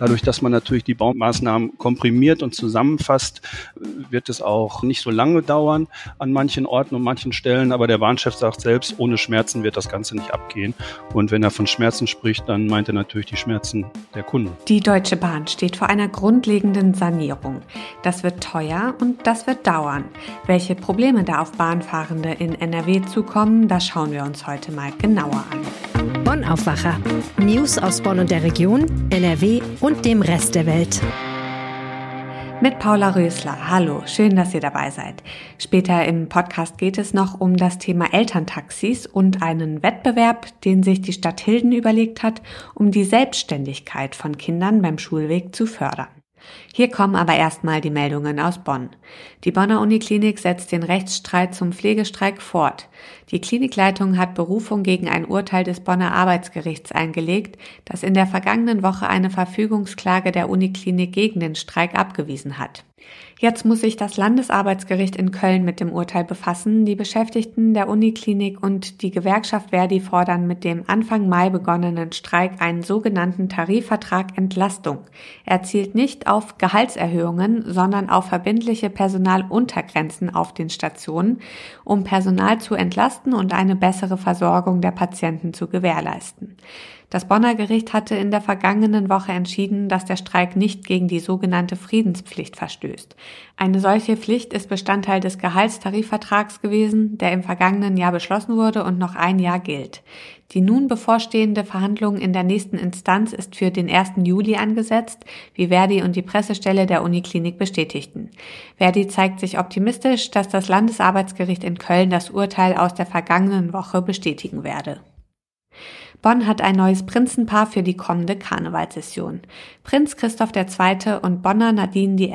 Dadurch, dass man natürlich die Baumaßnahmen komprimiert und zusammenfasst, wird es auch nicht so lange dauern an manchen Orten und manchen Stellen. Aber der Bahnchef sagt selbst, ohne Schmerzen wird das Ganze nicht abgehen. Und wenn er von Schmerzen spricht, dann meint er natürlich die Schmerzen der Kunden. Die Deutsche Bahn steht vor einer grundlegenden Sanierung. Das wird teuer und das wird dauern. Welche Probleme da auf Bahnfahrende in NRW zukommen, das schauen wir uns heute mal genauer an. Bonn Aufwacher. News aus Bonn und der Region, NRW und dem Rest der Welt mit Paula Rösler. Hallo, schön, dass ihr dabei seid. Später im Podcast geht es noch um das Thema Elterntaxis und einen Wettbewerb, den sich die Stadt Hilden überlegt hat, um die Selbstständigkeit von Kindern beim Schulweg zu fördern. Hier kommen aber erstmal die Meldungen aus Bonn. Die Bonner Uniklinik setzt den Rechtsstreit zum Pflegestreik fort. Die Klinikleitung hat Berufung gegen ein Urteil des Bonner Arbeitsgerichts eingelegt, das in der vergangenen Woche eine Verfügungsklage der Uniklinik gegen den Streik abgewiesen hat. Jetzt muss sich das Landesarbeitsgericht in Köln mit dem Urteil befassen. Die Beschäftigten der Uniklinik und die Gewerkschaft Verdi fordern mit dem Anfang Mai begonnenen Streik einen sogenannten Tarifvertrag Entlastung. Er zielt nicht auf Gehaltserhöhungen, sondern auf verbindliche Personaluntergrenzen auf den Stationen, um Personal zu entlasten und eine bessere Versorgung der Patienten zu gewährleisten. Das Bonner Gericht hatte in der vergangenen Woche entschieden, dass der Streik nicht gegen die sogenannte Friedenspflicht verstößt. Eine solche Pflicht ist Bestandteil des Gehaltstarifvertrags gewesen, der im vergangenen Jahr beschlossen wurde und noch ein Jahr gilt. Die nun bevorstehende Verhandlung in der nächsten Instanz ist für den 1. Juli angesetzt, wie Verdi und die Pressestelle der Uniklinik bestätigten. Verdi zeigt sich optimistisch, dass das Landesarbeitsgericht in Köln das Urteil aus der vergangenen Woche bestätigen werde. Bonn hat ein neues Prinzenpaar für die kommende Karnevalssession. Prinz Christoph II. und Bonner Nadine I.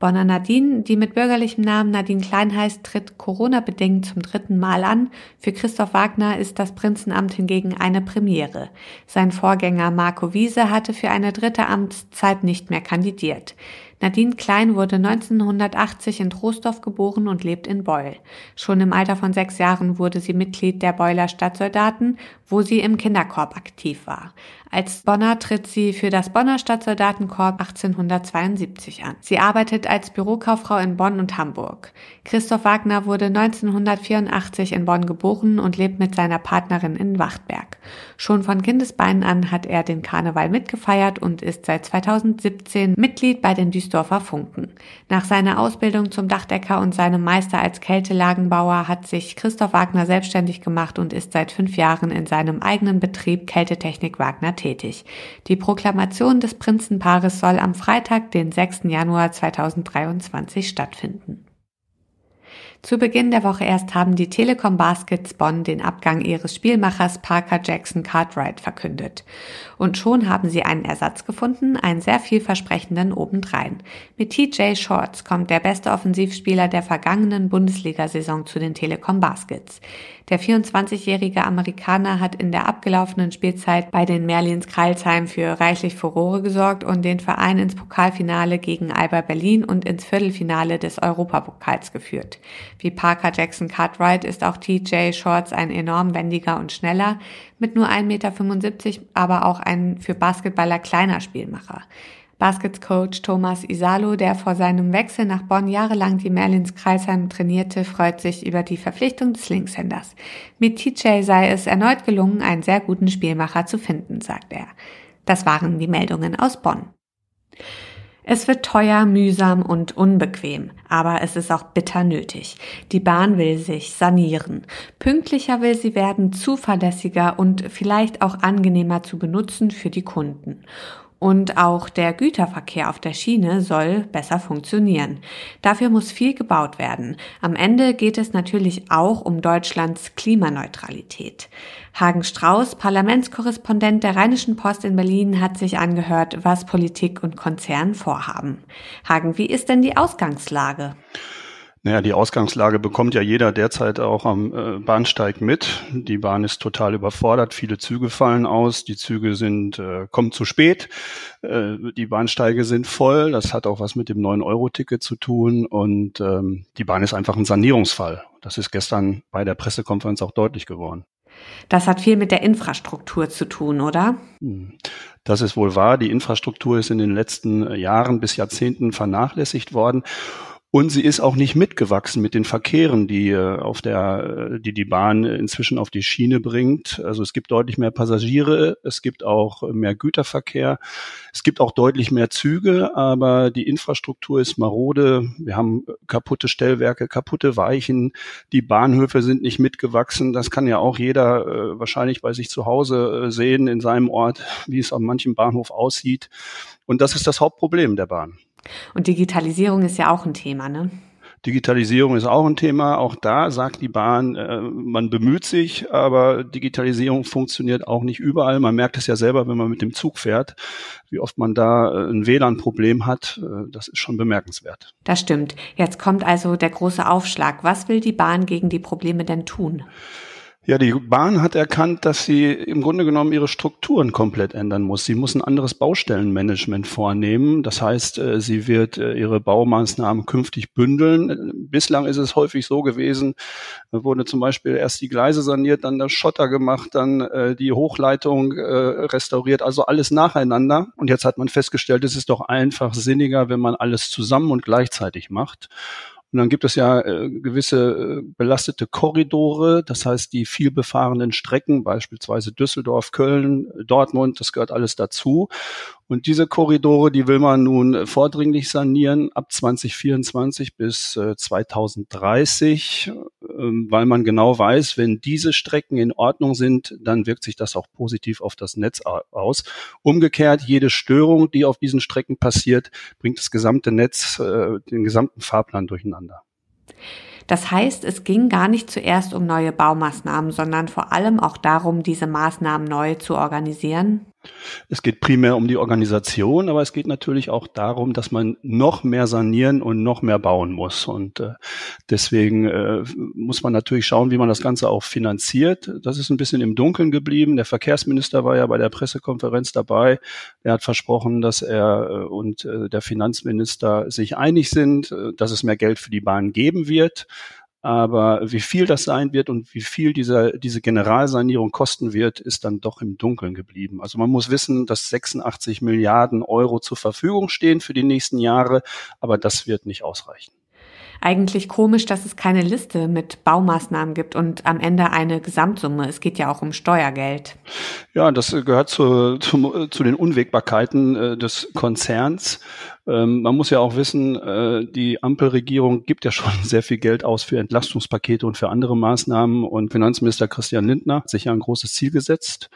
Bonner Nadine, die mit bürgerlichem Namen Nadine Klein heißt, tritt Corona-bedingt zum dritten Mal an. Für Christoph Wagner ist das Prinzenamt hingegen eine Premiere. Sein Vorgänger Marco Wiese hatte für eine dritte Amtszeit nicht mehr kandidiert. Nadine Klein wurde 1980 in Troisdorf geboren und lebt in Beul. Schon im Alter von sechs Jahren wurde sie Mitglied der Beuler Stadtsoldaten, wo sie im Kinderkorb aktiv war. Als Bonner tritt sie für das Bonner Stadtsoldatenkorps 1872 an. Sie arbeitet als Bürokauffrau in Bonn und Hamburg. Christoph Wagner wurde 1984 in Bonn geboren und lebt mit seiner Partnerin in Wachtberg. Schon von Kindesbeinen an hat er den Karneval mitgefeiert und ist seit 2017 Mitglied bei den Duisdorfer Funken. Nach seiner Ausbildung zum Dachdecker und seinem Meister als Kältelagenbauer hat sich Christoph Wagner selbstständig gemacht und ist seit fünf Jahren in seinem eigenen Betrieb Kältetechnik Wagner tätig. Die Proklamation des Prinzenpaares soll am Freitag, den 6. Januar 2023 stattfinden. Zu Beginn der Woche erst haben die Telekom Baskets Bonn den Abgang ihres Spielmachers Parker Jackson Cartwright verkündet. Und schon haben sie einen Ersatz gefunden, einen sehr vielversprechenden obendrein. Mit TJ Shorts kommt der beste Offensivspieler der vergangenen Bundesliga-Saison zu den Telekom Baskets. Der 24-jährige Amerikaner hat in der abgelaufenen Spielzeit bei den Merlins Kreilsheim für reichlich Furore gesorgt und den Verein ins Pokalfinale gegen Alba Berlin und ins Viertelfinale des Europapokals geführt. Wie Parker Jackson Cartwright ist auch TJ Shorts ein enorm wendiger und schneller, mit nur 1,75 Meter, aber auch ein für Basketballer kleiner Spielmacher. Basketcoach Thomas Isalo, der vor seinem Wechsel nach Bonn jahrelang die Merlins Kreisheim trainierte, freut sich über die Verpflichtung des Linkshänders. Mit TJ sei es erneut gelungen, einen sehr guten Spielmacher zu finden, sagt er. Das waren die Meldungen aus Bonn. Es wird teuer, mühsam und unbequem, aber es ist auch bitter nötig. Die Bahn will sich sanieren. Pünktlicher will sie werden, zuverlässiger und vielleicht auch angenehmer zu benutzen für die Kunden. Und auch der Güterverkehr auf der Schiene soll besser funktionieren. Dafür muss viel gebaut werden. Am Ende geht es natürlich auch um Deutschlands Klimaneutralität. Hagen Strauß, Parlamentskorrespondent der Rheinischen Post in Berlin, hat sich angehört, was Politik und Konzern vorhaben. Hagen, wie ist denn die Ausgangslage? Naja, die Ausgangslage bekommt ja jeder derzeit auch am äh, Bahnsteig mit. Die Bahn ist total überfordert, viele Züge fallen aus, die Züge sind, äh, kommen zu spät, äh, die Bahnsteige sind voll, das hat auch was mit dem 9-Euro-Ticket zu tun und ähm, die Bahn ist einfach ein Sanierungsfall. Das ist gestern bei der Pressekonferenz auch deutlich geworden. Das hat viel mit der Infrastruktur zu tun, oder? Hm. Das ist wohl wahr. Die Infrastruktur ist in den letzten Jahren bis Jahrzehnten vernachlässigt worden. Und sie ist auch nicht mitgewachsen mit den Verkehren, die äh, auf der, äh, die die Bahn inzwischen auf die Schiene bringt. Also es gibt deutlich mehr Passagiere, es gibt auch mehr Güterverkehr, es gibt auch deutlich mehr Züge, aber die Infrastruktur ist marode. Wir haben kaputte Stellwerke, kaputte Weichen, die Bahnhöfe sind nicht mitgewachsen. Das kann ja auch jeder äh, wahrscheinlich bei sich zu Hause sehen in seinem Ort, wie es an manchem Bahnhof aussieht. Und das ist das Hauptproblem der Bahn. Und Digitalisierung ist ja auch ein Thema, ne? Digitalisierung ist auch ein Thema. Auch da sagt die Bahn, äh, man bemüht sich, aber Digitalisierung funktioniert auch nicht überall. Man merkt es ja selber, wenn man mit dem Zug fährt, wie oft man da äh, ein WLAN-Problem hat. Äh, das ist schon bemerkenswert. Das stimmt. Jetzt kommt also der große Aufschlag. Was will die Bahn gegen die Probleme denn tun? Ja, die Bahn hat erkannt, dass sie im Grunde genommen ihre Strukturen komplett ändern muss. Sie muss ein anderes Baustellenmanagement vornehmen. Das heißt, äh, sie wird äh, ihre Baumaßnahmen künftig bündeln. Bislang ist es häufig so gewesen, wurde zum Beispiel erst die Gleise saniert, dann das Schotter gemacht, dann äh, die Hochleitung restauriert, also alles nacheinander. Und jetzt hat man festgestellt, es ist doch einfach sinniger, wenn man alles zusammen und gleichzeitig macht. Und dann gibt es ja äh, gewisse äh, belastete Korridore, das heißt die viel befahrenen Strecken, beispielsweise Düsseldorf, Köln, Dortmund, das gehört alles dazu. Und diese Korridore, die will man nun vordringlich sanieren ab 2024 bis 2030, äh, ähm, weil man genau weiß, wenn diese Strecken in Ordnung sind, dann wirkt sich das auch positiv auf das Netz aus. Umgekehrt, jede Störung, die auf diesen Strecken passiert, bringt das gesamte Netz, äh, den gesamten Fahrplan durcheinander. Das heißt, es ging gar nicht zuerst um neue Baumaßnahmen, sondern vor allem auch darum, diese Maßnahmen neu zu organisieren. Es geht primär um die Organisation, aber es geht natürlich auch darum, dass man noch mehr sanieren und noch mehr bauen muss. Und äh, deswegen äh, muss man natürlich schauen, wie man das Ganze auch finanziert. Das ist ein bisschen im Dunkeln geblieben. Der Verkehrsminister war ja bei der Pressekonferenz dabei. Er hat versprochen, dass er äh, und äh, der Finanzminister sich einig sind, äh, dass es mehr Geld für die Bahn geben wird. Aber wie viel das sein wird und wie viel dieser, diese Generalsanierung kosten wird, ist dann doch im Dunkeln geblieben. Also man muss wissen, dass 86 Milliarden Euro zur Verfügung stehen für die nächsten Jahre, aber das wird nicht ausreichen eigentlich komisch, dass es keine Liste mit Baumaßnahmen gibt und am Ende eine Gesamtsumme. Es geht ja auch um Steuergeld. Ja, das gehört zu, zu, zu den Unwägbarkeiten äh, des Konzerns. Ähm, man muss ja auch wissen, äh, die Ampelregierung gibt ja schon sehr viel Geld aus für Entlastungspakete und für andere Maßnahmen. Und Finanzminister Christian Lindner hat sich ja ein großes Ziel gesetzt.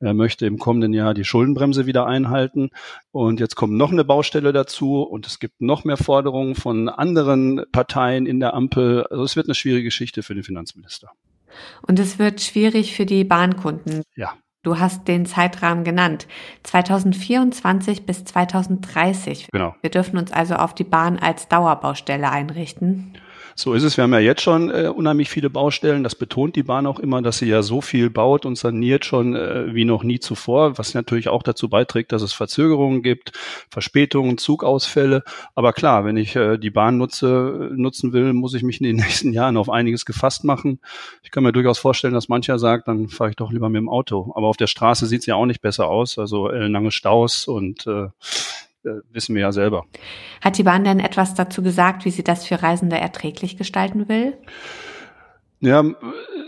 Er möchte im kommenden Jahr die Schuldenbremse wieder einhalten. Und jetzt kommt noch eine Baustelle dazu und es gibt noch mehr Forderungen von anderen Parteien in der Ampel. Also es wird eine schwierige Geschichte für den Finanzminister. Und es wird schwierig für die Bahnkunden. Ja. Du hast den Zeitrahmen genannt. 2024 bis 2030. Genau. Wir dürfen uns also auf die Bahn als Dauerbaustelle einrichten. So ist es. Wir haben ja jetzt schon äh, unheimlich viele Baustellen. Das betont die Bahn auch immer, dass sie ja so viel baut und saniert schon äh, wie noch nie zuvor, was natürlich auch dazu beiträgt, dass es Verzögerungen gibt, Verspätungen, Zugausfälle. Aber klar, wenn ich äh, die Bahn nutze, nutzen will, muss ich mich in den nächsten Jahren auf einiges gefasst machen. Ich kann mir durchaus vorstellen, dass mancher sagt, dann fahre ich doch lieber mit dem Auto. Aber auf der Straße sieht es ja auch nicht besser aus. Also lange Staus und äh, äh, wissen wir ja selber. Hat die Bahn denn etwas dazu gesagt, wie sie das für Reisende erträglich gestalten will? Ja,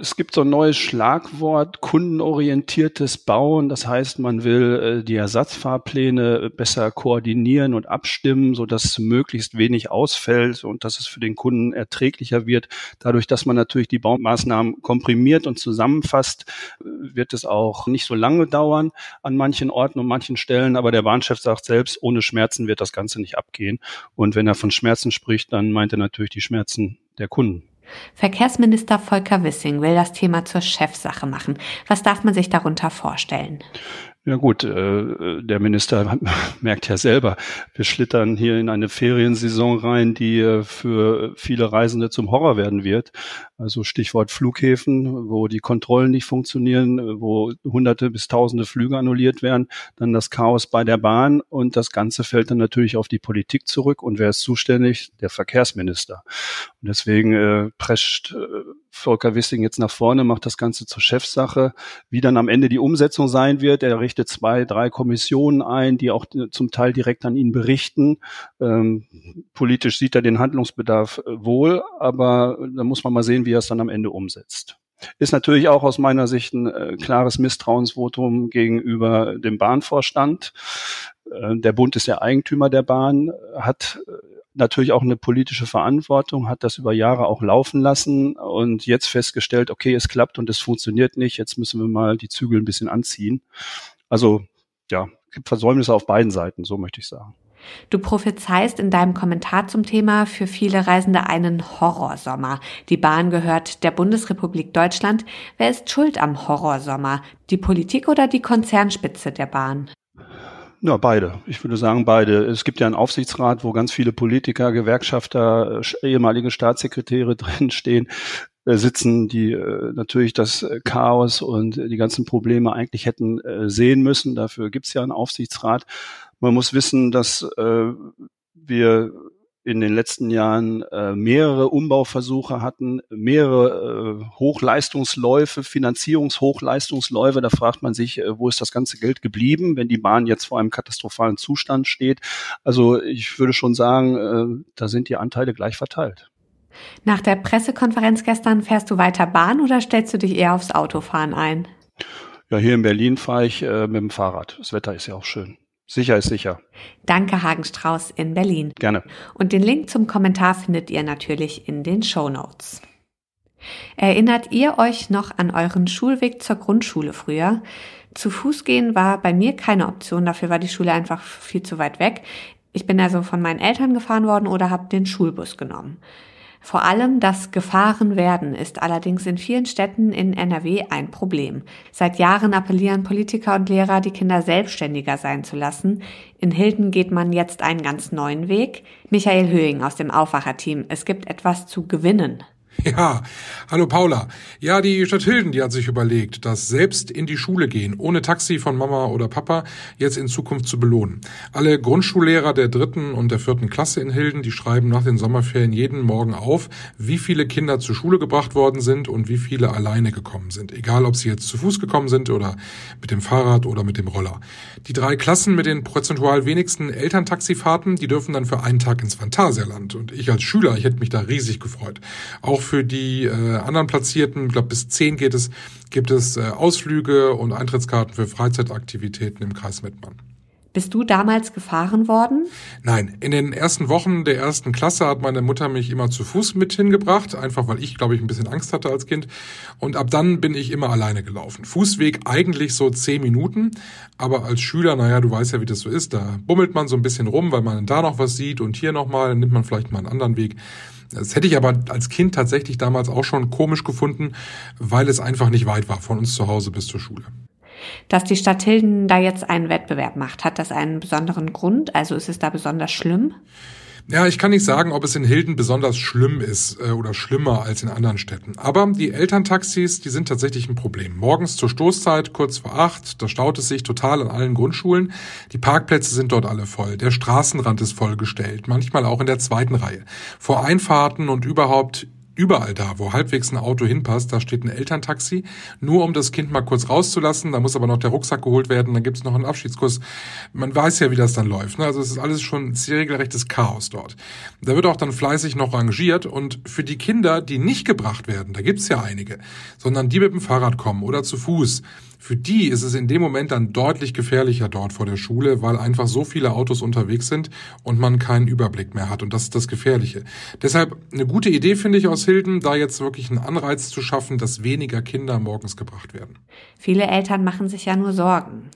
es gibt so ein neues Schlagwort, kundenorientiertes Bauen. Das heißt, man will äh, die Ersatzfahrpläne besser koordinieren und abstimmen, so dass möglichst wenig ausfällt und dass es für den Kunden erträglicher wird. Dadurch, dass man natürlich die Baumaßnahmen komprimiert und zusammenfasst, wird es auch nicht so lange dauern an manchen Orten und manchen Stellen. Aber der Bahnchef sagt selbst, ohne Schmerzen wird das Ganze nicht abgehen. Und wenn er von Schmerzen spricht, dann meint er natürlich die Schmerzen der Kunden. Verkehrsminister Volker Wissing will das Thema zur Chefsache machen. Was darf man sich darunter vorstellen? Ja gut, äh, der Minister merkt ja selber, wir schlittern hier in eine Feriensaison rein, die äh, für viele Reisende zum Horror werden wird. Also Stichwort Flughäfen, wo die Kontrollen nicht funktionieren, wo hunderte bis tausende Flüge annulliert werden, dann das Chaos bei der Bahn und das Ganze fällt dann natürlich auf die Politik zurück. Und wer ist zuständig? Der Verkehrsminister. Und deswegen äh, prescht äh, Volker Wissing jetzt nach vorne, macht das Ganze zur Chefsache. Wie dann am Ende die Umsetzung sein wird, er richtet zwei, drei Kommissionen ein, die auch zum Teil direkt an ihn berichten. Ähm, politisch sieht er den Handlungsbedarf äh, wohl, aber da muss man mal sehen, wie er es dann am Ende umsetzt. Ist natürlich auch aus meiner Sicht ein äh, klares Misstrauensvotum gegenüber dem Bahnvorstand. Äh, der Bund ist ja Eigentümer der Bahn, hat äh, natürlich auch eine politische Verantwortung, hat das über Jahre auch laufen lassen und jetzt festgestellt, okay, es klappt und es funktioniert nicht, jetzt müssen wir mal die Zügel ein bisschen anziehen. Also ja, gibt Versäumnisse auf beiden Seiten, so möchte ich sagen. Du prophezeist in deinem Kommentar zum Thema für viele Reisende einen Horrorsommer. Die Bahn gehört der Bundesrepublik Deutschland. Wer ist schuld am Horrorsommer? Die Politik oder die Konzernspitze der Bahn? Ja, beide. Ich würde sagen beide. Es gibt ja einen Aufsichtsrat, wo ganz viele Politiker, Gewerkschafter, ehemalige Staatssekretäre drinstehen, sitzen, die äh, natürlich das Chaos und die ganzen Probleme eigentlich hätten sehen müssen. Dafür gibt es ja einen Aufsichtsrat. Man muss wissen, dass wir in den letzten Jahren äh, mehrere Umbauversuche hatten, mehrere äh, Hochleistungsläufe, Finanzierungshochleistungsläufe. Da fragt man sich, äh, wo ist das ganze Geld geblieben, wenn die Bahn jetzt vor einem katastrophalen Zustand steht. Also ich würde schon sagen, äh, da sind die Anteile gleich verteilt. Nach der Pressekonferenz gestern fährst du weiter Bahn oder stellst du dich eher aufs Autofahren ein? Ja, hier in Berlin fahre ich äh, mit dem Fahrrad. Das Wetter ist ja auch schön. Sicher ist sicher. Danke, Hagen Strauß in Berlin. Gerne. Und den Link zum Kommentar findet ihr natürlich in den Show Notes. Erinnert ihr euch noch an euren Schulweg zur Grundschule früher? Zu Fuß gehen war bei mir keine Option, dafür war die Schule einfach viel zu weit weg. Ich bin also von meinen Eltern gefahren worden oder habe den Schulbus genommen. Vor allem das Gefahrenwerden ist allerdings in vielen Städten in NRW ein Problem. Seit Jahren appellieren Politiker und Lehrer, die Kinder selbstständiger sein zu lassen. In Hilden geht man jetzt einen ganz neuen Weg. Michael Höhing aus dem Aufwacherteam. Es gibt etwas zu gewinnen. Ja, hallo Paula. Ja, die Stadt Hilden, die hat sich überlegt, das selbst in die Schule gehen, ohne Taxi von Mama oder Papa, jetzt in Zukunft zu belohnen. Alle Grundschullehrer der dritten und der vierten Klasse in Hilden, die schreiben nach den Sommerferien jeden Morgen auf, wie viele Kinder zur Schule gebracht worden sind und wie viele alleine gekommen sind. Egal, ob sie jetzt zu Fuß gekommen sind oder mit dem Fahrrad oder mit dem Roller. Die drei Klassen mit den prozentual wenigsten Elterntaxifahrten, die dürfen dann für einen Tag ins Phantasialand. Und ich als Schüler, ich hätte mich da riesig gefreut. Auch für die äh, anderen Platzierten, ich glaube bis zehn geht es, gibt es äh, Ausflüge und Eintrittskarten für Freizeitaktivitäten im Kreis Mettmann. Bist du damals gefahren worden? Nein, in den ersten Wochen der ersten Klasse hat meine Mutter mich immer zu Fuß mit hingebracht, einfach weil ich, glaube ich, ein bisschen Angst hatte als Kind. Und ab dann bin ich immer alleine gelaufen. Fußweg eigentlich so zehn Minuten, aber als Schüler, naja, du weißt ja, wie das so ist, da bummelt man so ein bisschen rum, weil man da noch was sieht und hier nochmal, dann nimmt man vielleicht mal einen anderen Weg. Das hätte ich aber als Kind tatsächlich damals auch schon komisch gefunden, weil es einfach nicht weit war von uns zu Hause bis zur Schule. Dass die Stadt Hilden da jetzt einen Wettbewerb macht, hat das einen besonderen Grund? Also ist es da besonders schlimm? Ja, ich kann nicht sagen, ob es in Hilden besonders schlimm ist äh, oder schlimmer als in anderen Städten. Aber die Elterntaxis, die sind tatsächlich ein Problem. Morgens zur Stoßzeit, kurz vor acht, da staut es sich total an allen Grundschulen. Die Parkplätze sind dort alle voll. Der Straßenrand ist vollgestellt, manchmal auch in der zweiten Reihe. Vor Einfahrten und überhaupt überall da, wo halbwegs ein Auto hinpasst, da steht ein Elterntaxi, nur um das Kind mal kurz rauszulassen. Da muss aber noch der Rucksack geholt werden, dann gibt's noch einen Abschiedskurs. Man weiß ja, wie das dann läuft. Ne? Also es ist alles schon sehr regelrechtes Chaos dort. Da wird auch dann fleißig noch rangiert und für die Kinder, die nicht gebracht werden, da gibt's ja einige, sondern die mit dem Fahrrad kommen oder zu Fuß, für die ist es in dem Moment dann deutlich gefährlicher dort vor der Schule, weil einfach so viele Autos unterwegs sind und man keinen Überblick mehr hat. Und das ist das Gefährliche. Deshalb eine gute Idee finde ich aus Hilden, da jetzt wirklich einen Anreiz zu schaffen, dass weniger Kinder morgens gebracht werden. Viele Eltern machen sich ja nur Sorgen.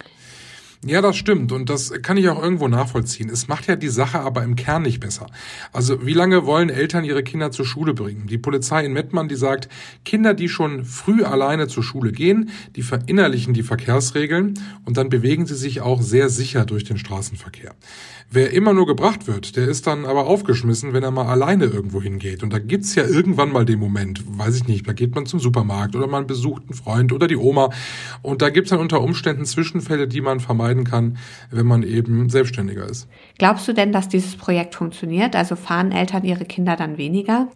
Ja, das stimmt und das kann ich auch irgendwo nachvollziehen. Es macht ja die Sache aber im Kern nicht besser. Also wie lange wollen Eltern ihre Kinder zur Schule bringen? Die Polizei in Mettmann, die sagt, Kinder, die schon früh alleine zur Schule gehen, die verinnerlichen die Verkehrsregeln und dann bewegen sie sich auch sehr sicher durch den Straßenverkehr. Wer immer nur gebracht wird, der ist dann aber aufgeschmissen, wenn er mal alleine irgendwo hingeht. Und da gibt's ja irgendwann mal den Moment, weiß ich nicht, da geht man zum Supermarkt oder man besucht einen Freund oder die Oma. Und da gibt's dann unter Umständen Zwischenfälle, die man vermeiden kann, wenn man eben selbstständiger ist. Glaubst du denn, dass dieses Projekt funktioniert? Also fahren Eltern ihre Kinder dann weniger?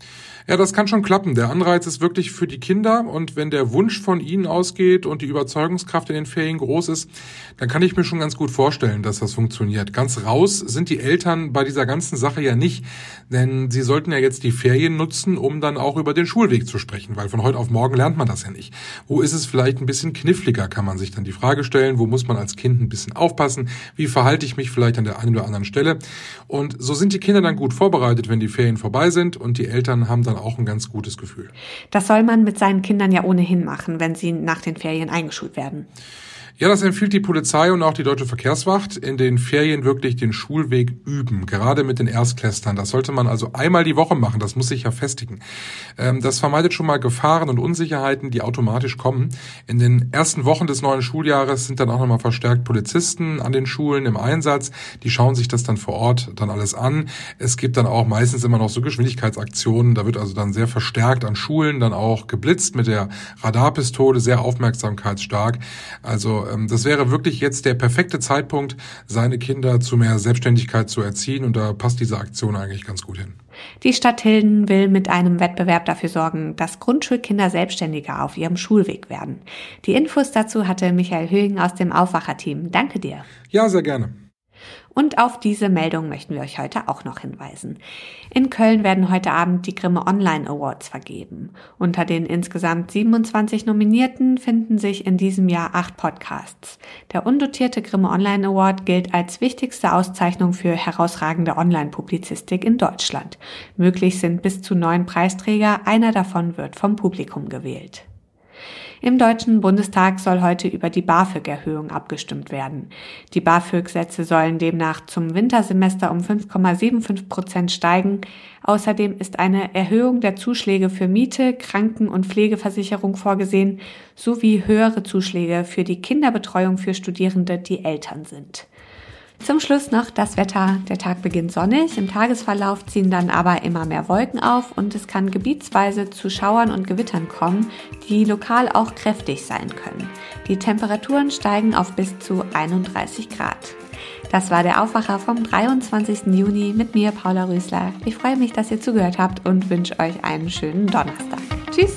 Ja, das kann schon klappen. Der Anreiz ist wirklich für die Kinder und wenn der Wunsch von ihnen ausgeht und die Überzeugungskraft in den Ferien groß ist, dann kann ich mir schon ganz gut vorstellen, dass das funktioniert. Ganz raus sind die Eltern bei dieser ganzen Sache ja nicht, denn sie sollten ja jetzt die Ferien nutzen, um dann auch über den Schulweg zu sprechen, weil von heute auf morgen lernt man das ja nicht. Wo ist es vielleicht ein bisschen kniffliger, kann man sich dann die Frage stellen, wo muss man als Kind ein bisschen aufpassen, wie verhalte ich mich vielleicht an der einen oder anderen Stelle. Und so sind die Kinder dann gut vorbereitet, wenn die Ferien vorbei sind und die Eltern haben dann auch ein ganz gutes Gefühl. Das soll man mit seinen Kindern ja ohnehin machen, wenn sie nach den Ferien eingeschult werden. Ja, das empfiehlt die Polizei und auch die Deutsche Verkehrswacht in den Ferien wirklich den Schulweg üben, gerade mit den Erstklässlern. Das sollte man also einmal die Woche machen, das muss sich ja festigen. Ähm, das vermeidet schon mal Gefahren und Unsicherheiten, die automatisch kommen. In den ersten Wochen des neuen Schuljahres sind dann auch nochmal verstärkt Polizisten an den Schulen im Einsatz. Die schauen sich das dann vor Ort dann alles an. Es gibt dann auch meistens immer noch so Geschwindigkeitsaktionen. Da wird also dann sehr verstärkt an Schulen dann auch geblitzt mit der Radarpistole, sehr aufmerksamkeitsstark. Also ähm, das wäre wirklich jetzt der perfekte Zeitpunkt, seine Kinder zu mehr Selbstständigkeit zu erziehen und da passt diese Aktion eigentlich ganz gut hin. Die Stadt Hilden will mit einem Wettbewerb dafür sorgen, dass Grundschulkinder selbstständiger auf ihrem Schulweg werden. Die Infos dazu hatte Michael Höhing aus dem Aufwacherteam. Danke dir. Ja, sehr gerne. Und auf diese Meldung möchten wir euch heute auch noch hinweisen. In Köln werden heute Abend die Grimme Online Awards vergeben. Unter den insgesamt 27 Nominierten finden sich in diesem Jahr acht Podcasts. Der undotierte Grimme Online Award gilt als wichtigste Auszeichnung für herausragende Online-Publizistik in Deutschland. Möglich sind bis zu neun Preisträger, einer davon wird vom Publikum gewählt. Im Deutschen Bundestag soll heute über die BAföG-Erhöhung abgestimmt werden. Die BAföG-Sätze sollen demnach zum Wintersemester um 5,75 Prozent steigen. Außerdem ist eine Erhöhung der Zuschläge für Miete, Kranken- und Pflegeversicherung vorgesehen, sowie höhere Zuschläge für die Kinderbetreuung für Studierende, die Eltern sind. Zum Schluss noch das Wetter. Der Tag beginnt sonnig, im Tagesverlauf ziehen dann aber immer mehr Wolken auf und es kann gebietsweise zu Schauern und Gewittern kommen, die lokal auch kräftig sein können. Die Temperaturen steigen auf bis zu 31 Grad. Das war der Aufwacher vom 23. Juni mit mir, Paula Rösler. Ich freue mich, dass ihr zugehört habt und wünsche euch einen schönen Donnerstag. Tschüss!